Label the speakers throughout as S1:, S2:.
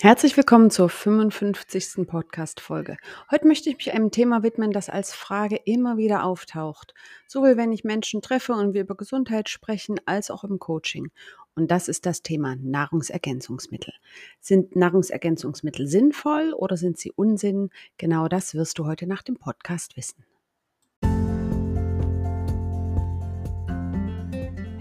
S1: Herzlich willkommen zur 55. Podcast-Folge. Heute möchte ich mich einem Thema widmen, das als Frage immer wieder auftaucht. Sowohl wenn ich Menschen treffe und wir über Gesundheit sprechen, als auch im Coaching. Und das ist das Thema Nahrungsergänzungsmittel. Sind Nahrungsergänzungsmittel sinnvoll oder sind sie Unsinn? Genau das wirst du heute nach dem Podcast wissen.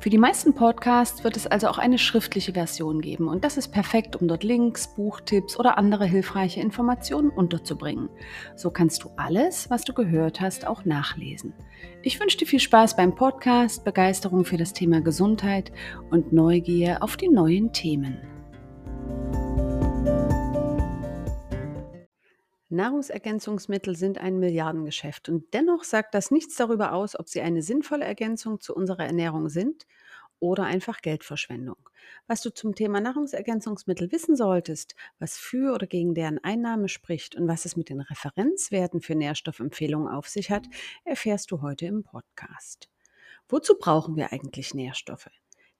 S1: Für die meisten Podcasts wird es also auch eine schriftliche Version geben und das ist perfekt, um dort Links, Buchtipps oder andere hilfreiche Informationen unterzubringen. So kannst du alles, was du gehört hast, auch nachlesen. Ich wünsche dir viel Spaß beim Podcast, Begeisterung für das Thema Gesundheit und Neugier auf die neuen Themen. Nahrungsergänzungsmittel sind ein Milliardengeschäft und dennoch sagt das nichts darüber aus, ob sie eine sinnvolle Ergänzung zu unserer Ernährung sind oder einfach Geldverschwendung. Was du zum Thema Nahrungsergänzungsmittel wissen solltest, was für oder gegen deren Einnahme spricht und was es mit den Referenzwerten für Nährstoffempfehlungen auf sich hat, erfährst du heute im Podcast. Wozu brauchen wir eigentlich Nährstoffe?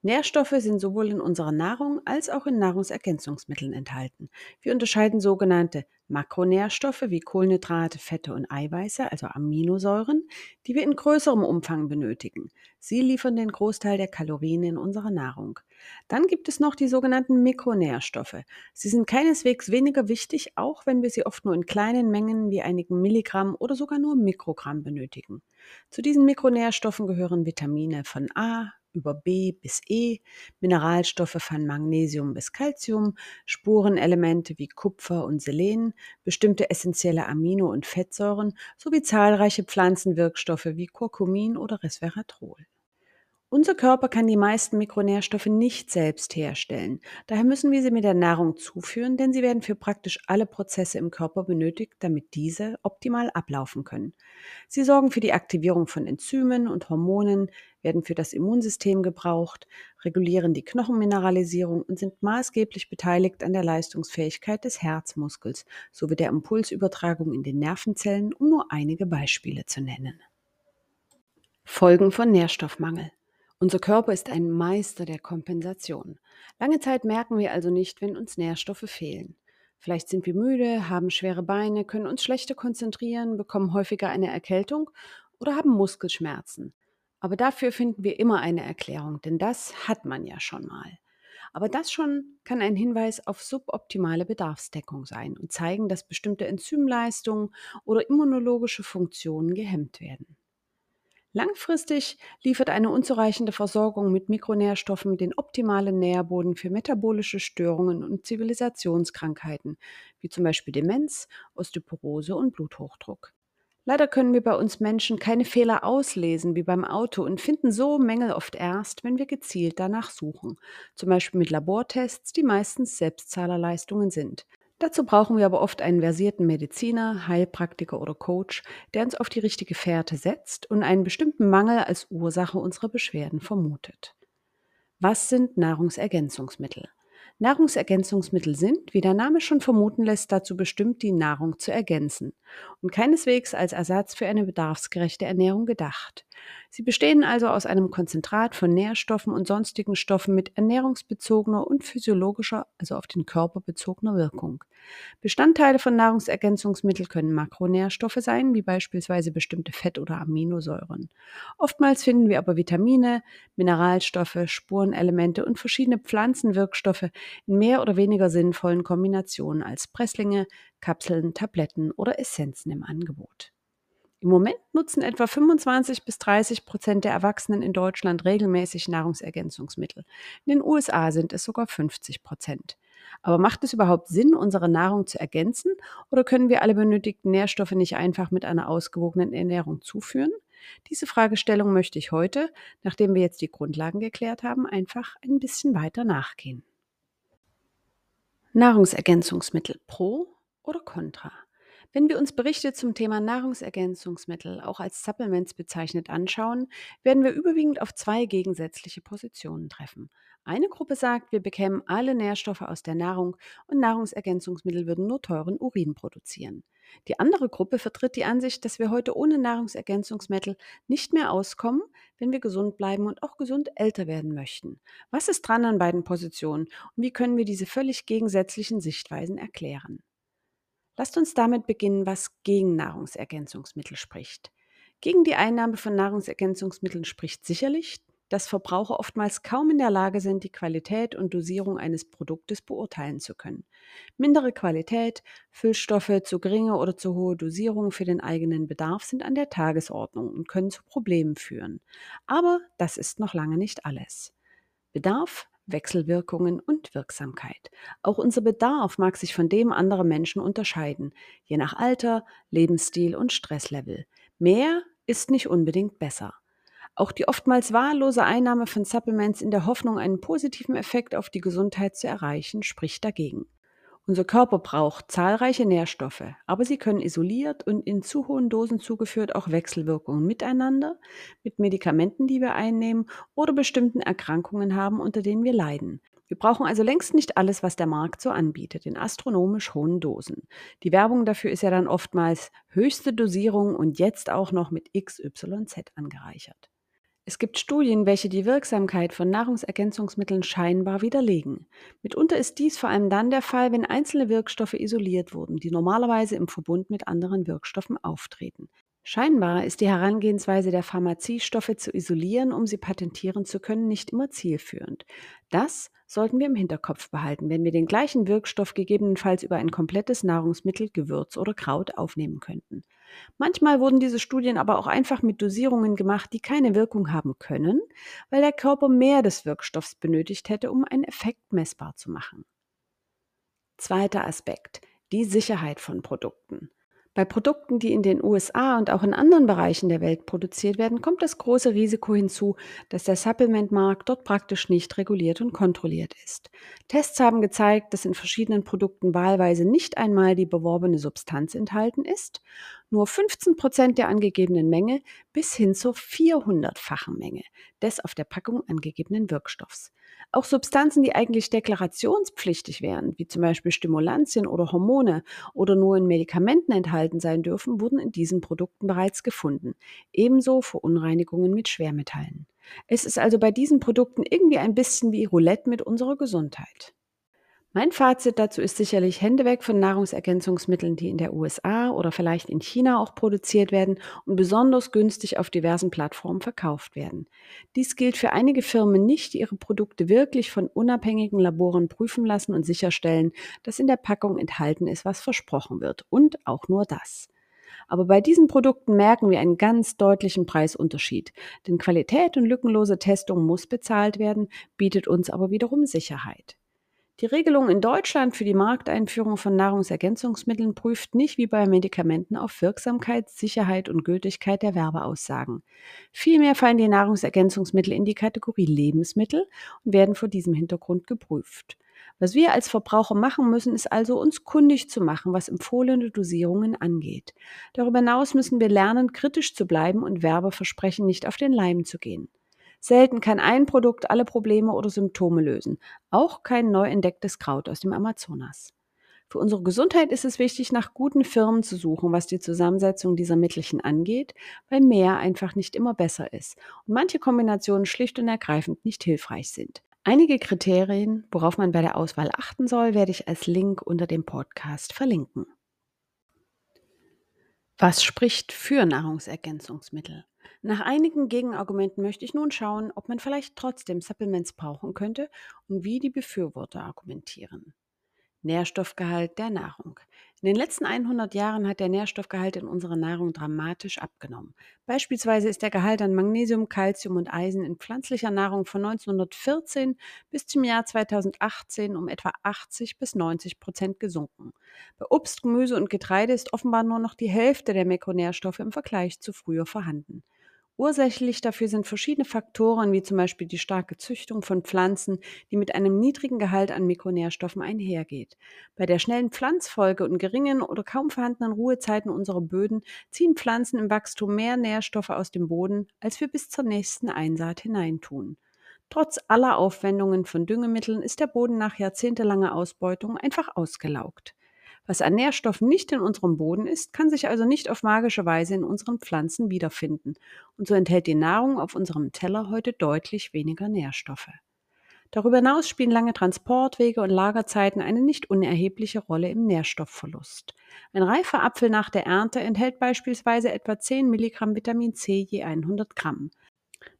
S1: Nährstoffe sind sowohl in unserer Nahrung als auch in Nahrungsergänzungsmitteln enthalten. Wir unterscheiden sogenannte Makronährstoffe wie Kohlenhydrate, Fette und Eiweiße, also Aminosäuren, die wir in größerem Umfang benötigen. Sie liefern den Großteil der Kalorien in unserer Nahrung. Dann gibt es noch die sogenannten Mikronährstoffe. Sie sind keineswegs weniger wichtig, auch wenn wir sie oft nur in kleinen Mengen wie einigen Milligramm oder sogar nur Mikrogramm benötigen. Zu diesen Mikronährstoffen gehören Vitamine von A, über B bis E, Mineralstoffe von Magnesium bis Calcium, Spurenelemente wie Kupfer und Selen, bestimmte essentielle Amino- und Fettsäuren sowie zahlreiche Pflanzenwirkstoffe wie Curcumin oder Resveratrol. Unser Körper kann die meisten Mikronährstoffe nicht selbst herstellen. Daher müssen wir sie mit der Nahrung zuführen, denn sie werden für praktisch alle Prozesse im Körper benötigt, damit diese optimal ablaufen können. Sie sorgen für die Aktivierung von Enzymen und Hormonen, werden für das Immunsystem gebraucht, regulieren die Knochenmineralisierung und sind maßgeblich beteiligt an der Leistungsfähigkeit des Herzmuskels sowie der Impulsübertragung in den Nervenzellen, um nur einige Beispiele zu nennen. Folgen von Nährstoffmangel. Unser Körper ist ein Meister der Kompensation. Lange Zeit merken wir also nicht, wenn uns Nährstoffe fehlen. Vielleicht sind wir müde, haben schwere Beine, können uns schlechter konzentrieren, bekommen häufiger eine Erkältung oder haben Muskelschmerzen. Aber dafür finden wir immer eine Erklärung, denn das hat man ja schon mal. Aber das schon kann ein Hinweis auf suboptimale Bedarfsdeckung sein und zeigen, dass bestimmte Enzymleistungen oder immunologische Funktionen gehemmt werden. Langfristig liefert eine unzureichende Versorgung mit Mikronährstoffen den optimalen Nährboden für metabolische Störungen und Zivilisationskrankheiten, wie zum Beispiel Demenz, Osteoporose und Bluthochdruck. Leider können wir bei uns Menschen keine Fehler auslesen wie beim Auto und finden so Mängel oft erst, wenn wir gezielt danach suchen, zum Beispiel mit Labortests, die meistens Selbstzahlerleistungen sind. Dazu brauchen wir aber oft einen versierten Mediziner, Heilpraktiker oder Coach, der uns auf die richtige Fährte setzt und einen bestimmten Mangel als Ursache unserer Beschwerden vermutet. Was sind Nahrungsergänzungsmittel? Nahrungsergänzungsmittel sind, wie der Name schon vermuten lässt, dazu bestimmt, die Nahrung zu ergänzen und keineswegs als Ersatz für eine bedarfsgerechte Ernährung gedacht. Sie bestehen also aus einem Konzentrat von Nährstoffen und sonstigen Stoffen mit ernährungsbezogener und physiologischer, also auf den Körper bezogener Wirkung. Bestandteile von Nahrungsergänzungsmitteln können Makronährstoffe sein, wie beispielsweise bestimmte Fett- oder Aminosäuren. Oftmals finden wir aber Vitamine, Mineralstoffe, Spurenelemente und verschiedene Pflanzenwirkstoffe in mehr oder weniger sinnvollen Kombinationen als Presslinge, Kapseln, Tabletten oder Essenzen im Angebot. Im Moment nutzen etwa 25 bis 30 Prozent der Erwachsenen in Deutschland regelmäßig Nahrungsergänzungsmittel. In den USA sind es sogar 50 Prozent. Aber macht es überhaupt Sinn, unsere Nahrung zu ergänzen oder können wir alle benötigten Nährstoffe nicht einfach mit einer ausgewogenen Ernährung zuführen? Diese Fragestellung möchte ich heute, nachdem wir jetzt die Grundlagen geklärt haben, einfach ein bisschen weiter nachgehen. Nahrungsergänzungsmittel pro oder contra? Wenn wir uns Berichte zum Thema Nahrungsergänzungsmittel, auch als Supplements bezeichnet, anschauen, werden wir überwiegend auf zwei gegensätzliche Positionen treffen. Eine Gruppe sagt, wir bekämen alle Nährstoffe aus der Nahrung und Nahrungsergänzungsmittel würden nur teuren Urin produzieren. Die andere Gruppe vertritt die Ansicht, dass wir heute ohne Nahrungsergänzungsmittel nicht mehr auskommen, wenn wir gesund bleiben und auch gesund älter werden möchten. Was ist dran an beiden Positionen und wie können wir diese völlig gegensätzlichen Sichtweisen erklären? Lasst uns damit beginnen, was gegen Nahrungsergänzungsmittel spricht. Gegen die Einnahme von Nahrungsergänzungsmitteln spricht sicherlich, dass Verbraucher oftmals kaum in der Lage sind, die Qualität und Dosierung eines Produktes beurteilen zu können. Mindere Qualität, Füllstoffe, zu geringe oder zu hohe Dosierungen für den eigenen Bedarf sind an der Tagesordnung und können zu Problemen führen. Aber das ist noch lange nicht alles. Bedarf Wechselwirkungen und Wirksamkeit. Auch unser Bedarf mag sich von dem anderer Menschen unterscheiden, je nach Alter, Lebensstil und Stresslevel. Mehr ist nicht unbedingt besser. Auch die oftmals wahllose Einnahme von Supplements in der Hoffnung, einen positiven Effekt auf die Gesundheit zu erreichen, spricht dagegen. Unser Körper braucht zahlreiche Nährstoffe, aber sie können isoliert und in zu hohen Dosen zugeführt auch Wechselwirkungen miteinander, mit Medikamenten, die wir einnehmen oder bestimmten Erkrankungen haben, unter denen wir leiden. Wir brauchen also längst nicht alles, was der Markt so anbietet, in astronomisch hohen Dosen. Die Werbung dafür ist ja dann oftmals höchste Dosierung und jetzt auch noch mit XYZ angereichert. Es gibt Studien, welche die Wirksamkeit von Nahrungsergänzungsmitteln scheinbar widerlegen. Mitunter ist dies vor allem dann der Fall, wenn einzelne Wirkstoffe isoliert wurden, die normalerweise im Verbund mit anderen Wirkstoffen auftreten. Scheinbar ist die Herangehensweise der Pharmazie, Stoffe zu isolieren, um sie patentieren zu können, nicht immer zielführend. Das sollten wir im Hinterkopf behalten, wenn wir den gleichen Wirkstoff gegebenenfalls über ein komplettes Nahrungsmittel, Gewürz oder Kraut aufnehmen könnten. Manchmal wurden diese Studien aber auch einfach mit Dosierungen gemacht, die keine Wirkung haben können, weil der Körper mehr des Wirkstoffs benötigt hätte, um einen Effekt messbar zu machen. Zweiter Aspekt, die Sicherheit von Produkten. Bei Produkten, die in den USA und auch in anderen Bereichen der Welt produziert werden, kommt das große Risiko hinzu, dass der Supplementmarkt dort praktisch nicht reguliert und kontrolliert ist. Tests haben gezeigt, dass in verschiedenen Produkten wahlweise nicht einmal die beworbene Substanz enthalten ist, nur 15 Prozent der angegebenen Menge bis hin zur 400-fachen Menge des auf der Packung angegebenen Wirkstoffs. Auch Substanzen, die eigentlich deklarationspflichtig wären, wie zum Beispiel Stimulantien oder Hormone oder nur in Medikamenten enthalten sein dürfen, wurden in diesen Produkten bereits gefunden. Ebenso Verunreinigungen mit Schwermetallen. Es ist also bei diesen Produkten irgendwie ein bisschen wie Roulette mit unserer Gesundheit. Mein Fazit dazu ist sicherlich Hände weg von Nahrungsergänzungsmitteln, die in der USA oder vielleicht in China auch produziert werden und besonders günstig auf diversen Plattformen verkauft werden. Dies gilt für einige Firmen nicht, die ihre Produkte wirklich von unabhängigen Laboren prüfen lassen und sicherstellen, dass in der Packung enthalten ist, was versprochen wird. Und auch nur das. Aber bei diesen Produkten merken wir einen ganz deutlichen Preisunterschied. Denn Qualität und lückenlose Testung muss bezahlt werden, bietet uns aber wiederum Sicherheit. Die Regelung in Deutschland für die Markteinführung von Nahrungsergänzungsmitteln prüft nicht wie bei Medikamenten auf Wirksamkeit, Sicherheit und Gültigkeit der Werbeaussagen. Vielmehr fallen die Nahrungsergänzungsmittel in die Kategorie Lebensmittel und werden vor diesem Hintergrund geprüft. Was wir als Verbraucher machen müssen, ist also uns kundig zu machen, was empfohlene Dosierungen angeht. Darüber hinaus müssen wir lernen, kritisch zu bleiben und Werbeversprechen nicht auf den Leim zu gehen. Selten kann ein Produkt alle Probleme oder Symptome lösen, auch kein neu entdecktes Kraut aus dem Amazonas. Für unsere Gesundheit ist es wichtig, nach guten Firmen zu suchen, was die Zusammensetzung dieser Mittelchen angeht, weil mehr einfach nicht immer besser ist und manche Kombinationen schlicht und ergreifend nicht hilfreich sind. Einige Kriterien, worauf man bei der Auswahl achten soll, werde ich als Link unter dem Podcast verlinken. Was spricht für Nahrungsergänzungsmittel? Nach einigen Gegenargumenten möchte ich nun schauen, ob man vielleicht trotzdem Supplements brauchen könnte und wie die Befürworter argumentieren. Nährstoffgehalt der Nahrung. In den letzten 100 Jahren hat der Nährstoffgehalt in unserer Nahrung dramatisch abgenommen. Beispielsweise ist der Gehalt an Magnesium, Calcium und Eisen in pflanzlicher Nahrung von 1914 bis zum Jahr 2018 um etwa 80 bis 90 Prozent gesunken. Bei Obst, Gemüse und Getreide ist offenbar nur noch die Hälfte der Mikronährstoffe im Vergleich zu früher vorhanden. Ursächlich dafür sind verschiedene Faktoren, wie zum Beispiel die starke Züchtung von Pflanzen, die mit einem niedrigen Gehalt an Mikronährstoffen einhergeht. Bei der schnellen Pflanzfolge und geringen oder kaum vorhandenen Ruhezeiten unserer Böden ziehen Pflanzen im Wachstum mehr Nährstoffe aus dem Boden, als wir bis zur nächsten Einsaat hineintun. Trotz aller Aufwendungen von Düngemitteln ist der Boden nach jahrzehntelanger Ausbeutung einfach ausgelaugt. Was an Nährstoffen nicht in unserem Boden ist, kann sich also nicht auf magische Weise in unseren Pflanzen wiederfinden. Und so enthält die Nahrung auf unserem Teller heute deutlich weniger Nährstoffe. Darüber hinaus spielen lange Transportwege und Lagerzeiten eine nicht unerhebliche Rolle im Nährstoffverlust. Ein reifer Apfel nach der Ernte enthält beispielsweise etwa 10 Milligramm Vitamin C je 100 Gramm.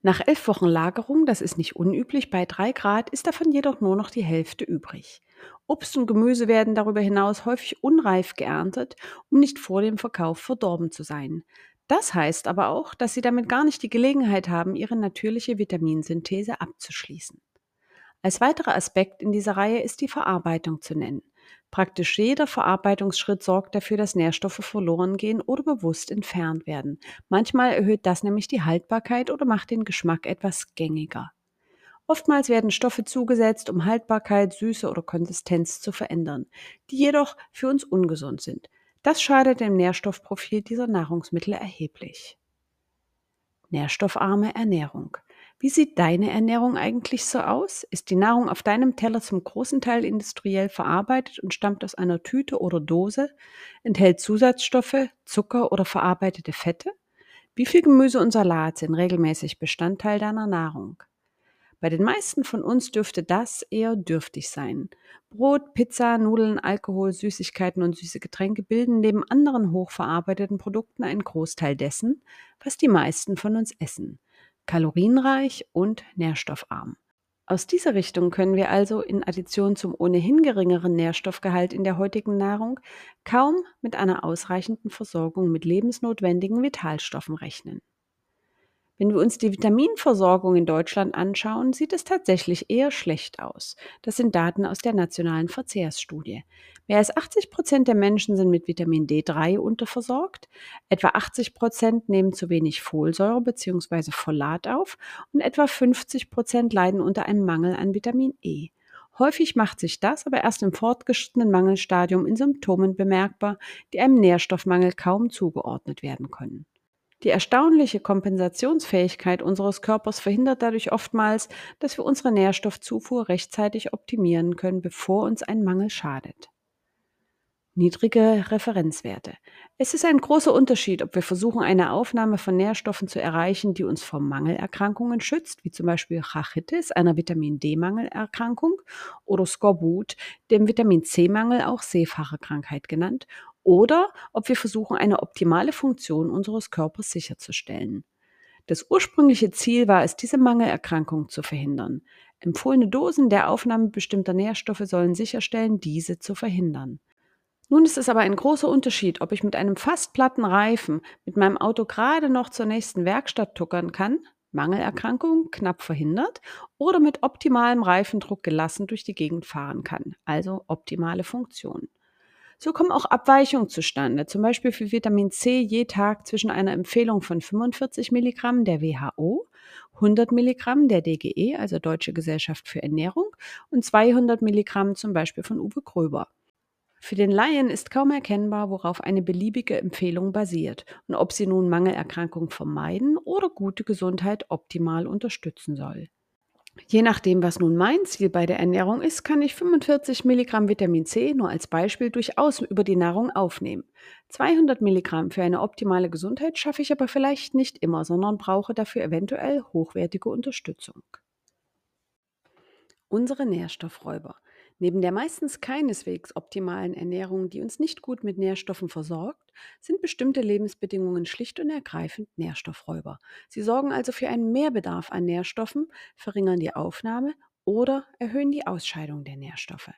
S1: Nach elf Wochen Lagerung, das ist nicht unüblich, bei drei Grad ist davon jedoch nur noch die Hälfte übrig. Obst und Gemüse werden darüber hinaus häufig unreif geerntet, um nicht vor dem Verkauf verdorben zu sein. Das heißt aber auch, dass sie damit gar nicht die Gelegenheit haben, ihre natürliche Vitaminsynthese abzuschließen. Als weiterer Aspekt in dieser Reihe ist die Verarbeitung zu nennen. Praktisch jeder Verarbeitungsschritt sorgt dafür, dass Nährstoffe verloren gehen oder bewusst entfernt werden. Manchmal erhöht das nämlich die Haltbarkeit oder macht den Geschmack etwas gängiger. Oftmals werden Stoffe zugesetzt, um Haltbarkeit, Süße oder Konsistenz zu verändern, die jedoch für uns ungesund sind. Das schadet dem Nährstoffprofil dieser Nahrungsmittel erheblich. Nährstoffarme Ernährung. Wie sieht deine Ernährung eigentlich so aus? Ist die Nahrung auf deinem Teller zum großen Teil industriell verarbeitet und stammt aus einer Tüte oder Dose? Enthält Zusatzstoffe, Zucker oder verarbeitete Fette? Wie viel Gemüse und Salat sind regelmäßig Bestandteil deiner Nahrung? Bei den meisten von uns dürfte das eher dürftig sein. Brot, Pizza, Nudeln, Alkohol, Süßigkeiten und süße Getränke bilden neben anderen hochverarbeiteten Produkten einen Großteil dessen, was die meisten von uns essen. Kalorienreich und nährstoffarm. Aus dieser Richtung können wir also in Addition zum ohnehin geringeren Nährstoffgehalt in der heutigen Nahrung kaum mit einer ausreichenden Versorgung mit lebensnotwendigen Vitalstoffen rechnen. Wenn wir uns die Vitaminversorgung in Deutschland anschauen, sieht es tatsächlich eher schlecht aus. Das sind Daten aus der nationalen Verzehrsstudie. Mehr als 80 Prozent der Menschen sind mit Vitamin D3 unterversorgt, etwa 80 Prozent nehmen zu wenig Folsäure bzw. Folat auf und etwa 50 Prozent leiden unter einem Mangel an Vitamin E. Häufig macht sich das aber erst im fortgeschrittenen Mangelstadium in Symptomen bemerkbar, die einem Nährstoffmangel kaum zugeordnet werden können. Die erstaunliche Kompensationsfähigkeit unseres Körpers verhindert dadurch oftmals, dass wir unsere Nährstoffzufuhr rechtzeitig optimieren können, bevor uns ein Mangel schadet. Niedrige Referenzwerte. Es ist ein großer Unterschied, ob wir versuchen, eine Aufnahme von Nährstoffen zu erreichen, die uns vor Mangelerkrankungen schützt, wie zum Beispiel Rachitis, einer Vitamin D-Mangelerkrankung, oder Skorbut, dem Vitamin C-Mangel, auch Seefahrerkrankheit genannt, oder ob wir versuchen, eine optimale Funktion unseres Körpers sicherzustellen. Das ursprüngliche Ziel war es, diese Mangelerkrankung zu verhindern. Empfohlene Dosen der Aufnahme bestimmter Nährstoffe sollen sicherstellen, diese zu verhindern. Nun ist es aber ein großer Unterschied, ob ich mit einem fast platten Reifen mit meinem Auto gerade noch zur nächsten Werkstatt tuckern kann, Mangelerkrankung knapp verhindert, oder mit optimalem Reifendruck gelassen durch die Gegend fahren kann, also optimale Funktion. So kommen auch Abweichungen zustande, zum Beispiel für Vitamin C je Tag zwischen einer Empfehlung von 45 Milligramm der WHO, 100 Milligramm der DGE, also Deutsche Gesellschaft für Ernährung, und 200 Milligramm zum Beispiel von Uwe Gröber. Für den Laien ist kaum erkennbar, worauf eine beliebige Empfehlung basiert und ob sie nun Mangelerkrankung vermeiden oder gute Gesundheit optimal unterstützen soll. Je nachdem, was nun mein Ziel bei der Ernährung ist, kann ich 45 Milligramm Vitamin C nur als Beispiel durchaus über die Nahrung aufnehmen. 200 Milligramm für eine optimale Gesundheit schaffe ich aber vielleicht nicht immer, sondern brauche dafür eventuell hochwertige Unterstützung. Unsere Nährstoffräuber. Neben der meistens keineswegs optimalen Ernährung, die uns nicht gut mit Nährstoffen versorgt, sind bestimmte Lebensbedingungen schlicht und ergreifend Nährstoffräuber. Sie sorgen also für einen Mehrbedarf an Nährstoffen, verringern die Aufnahme oder erhöhen die Ausscheidung der Nährstoffe.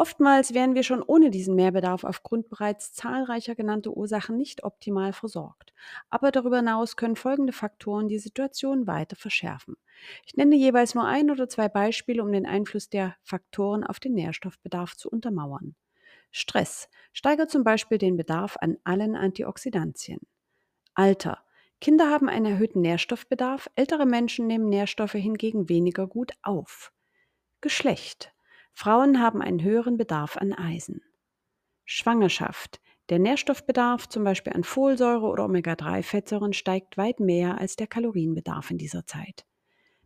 S1: Oftmals wären wir schon ohne diesen Mehrbedarf aufgrund bereits zahlreicher genannter Ursachen nicht optimal versorgt. Aber darüber hinaus können folgende Faktoren die Situation weiter verschärfen. Ich nenne jeweils nur ein oder zwei Beispiele, um den Einfluss der Faktoren auf den Nährstoffbedarf zu untermauern. Stress steigert zum Beispiel den Bedarf an allen Antioxidantien. Alter. Kinder haben einen erhöhten Nährstoffbedarf, ältere Menschen nehmen Nährstoffe hingegen weniger gut auf. Geschlecht. Frauen haben einen höheren Bedarf an Eisen. Schwangerschaft. Der Nährstoffbedarf, zum Beispiel an Folsäure oder Omega-3-Fettsäuren, steigt weit mehr als der Kalorienbedarf in dieser Zeit.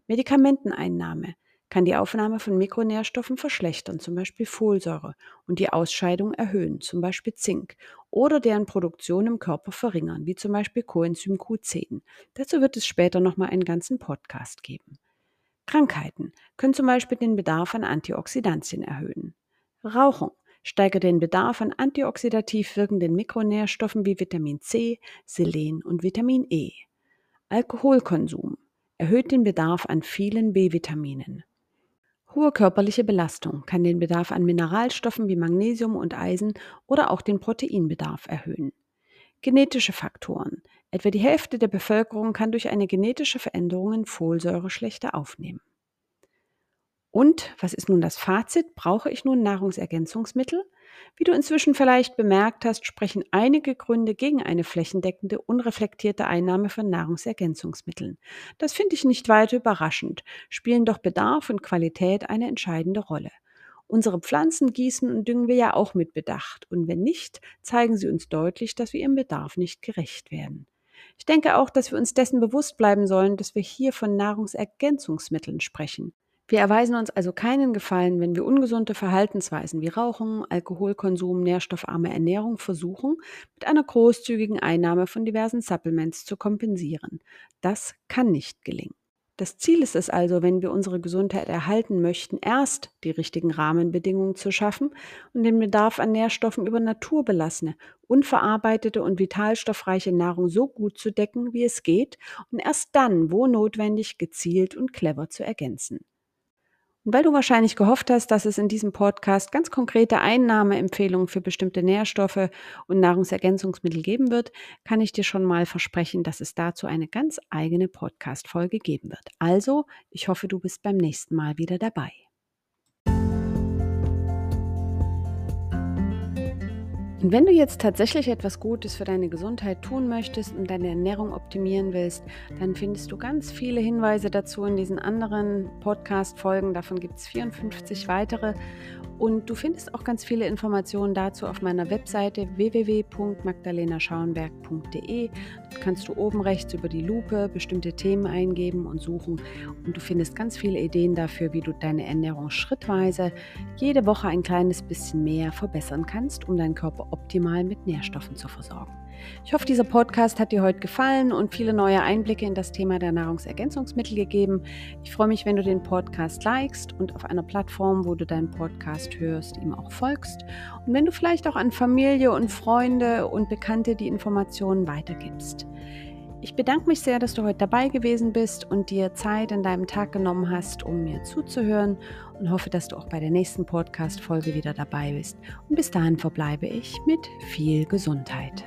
S1: Medikamenteneinnahme kann die Aufnahme von Mikronährstoffen verschlechtern, zum Beispiel Folsäure, und die Ausscheidung erhöhen, zum Beispiel Zink, oder deren Produktion im Körper verringern, wie zum Beispiel Coenzym Q10. Dazu wird es später nochmal einen ganzen Podcast geben. Krankheiten können zum Beispiel den Bedarf an Antioxidantien erhöhen. Rauchung steigert den Bedarf an antioxidativ wirkenden Mikronährstoffen wie Vitamin C, Selen und Vitamin E. Alkoholkonsum erhöht den Bedarf an vielen B-Vitaminen. Hohe körperliche Belastung kann den Bedarf an Mineralstoffen wie Magnesium und Eisen oder auch den Proteinbedarf erhöhen. Genetische Faktoren Etwa die Hälfte der Bevölkerung kann durch eine genetische Veränderung Folsäure schlechter aufnehmen. Und was ist nun das Fazit? Brauche ich nun Nahrungsergänzungsmittel? Wie du inzwischen vielleicht bemerkt hast, sprechen einige Gründe gegen eine flächendeckende, unreflektierte Einnahme von Nahrungsergänzungsmitteln. Das finde ich nicht weiter überraschend, spielen doch Bedarf und Qualität eine entscheidende Rolle. Unsere Pflanzen gießen und düngen wir ja auch mit Bedacht, und wenn nicht, zeigen sie uns deutlich, dass wir ihrem Bedarf nicht gerecht werden. Ich denke auch, dass wir uns dessen bewusst bleiben sollen, dass wir hier von Nahrungsergänzungsmitteln sprechen. Wir erweisen uns also keinen Gefallen, wenn wir ungesunde Verhaltensweisen wie Rauchen, Alkoholkonsum, nährstoffarme Ernährung versuchen, mit einer großzügigen Einnahme von diversen Supplements zu kompensieren. Das kann nicht gelingen. Das Ziel ist es also, wenn wir unsere Gesundheit erhalten möchten, erst die richtigen Rahmenbedingungen zu schaffen und den Bedarf an Nährstoffen über naturbelassene, unverarbeitete und vitalstoffreiche Nahrung so gut zu decken, wie es geht, und erst dann, wo notwendig, gezielt und clever zu ergänzen. Und weil du wahrscheinlich gehofft hast, dass es in diesem Podcast ganz konkrete Einnahmeempfehlungen für bestimmte Nährstoffe und Nahrungsergänzungsmittel geben wird, kann ich dir schon mal versprechen, dass es dazu eine ganz eigene Podcast-Folge geben wird. Also, ich hoffe, du bist beim nächsten Mal wieder dabei. Und wenn du jetzt tatsächlich etwas Gutes für deine Gesundheit tun möchtest und deine Ernährung optimieren willst, dann findest du ganz viele Hinweise dazu in diesen anderen Podcast-Folgen. Davon gibt es 54 weitere. Und du findest auch ganz viele Informationen dazu auf meiner Webseite www.magdalenaschauenberg.de. Dort kannst du oben rechts über die Lupe bestimmte Themen eingeben und suchen. Und du findest ganz viele Ideen dafür, wie du deine Ernährung schrittweise jede Woche ein kleines bisschen mehr verbessern kannst, um deinen Körper optimal mit Nährstoffen zu versorgen. Ich hoffe, dieser Podcast hat dir heute gefallen und viele neue Einblicke in das Thema der Nahrungsergänzungsmittel gegeben. Ich freue mich, wenn du den Podcast likest und auf einer Plattform, wo du deinen Podcast hörst, ihm auch folgst. Und wenn du vielleicht auch an Familie und Freunde und Bekannte die Informationen weitergibst. Ich bedanke mich sehr, dass du heute dabei gewesen bist und dir Zeit in deinem Tag genommen hast, um mir zuzuhören und hoffe, dass du auch bei der nächsten Podcast-Folge wieder dabei bist. Und bis dahin verbleibe ich mit viel Gesundheit.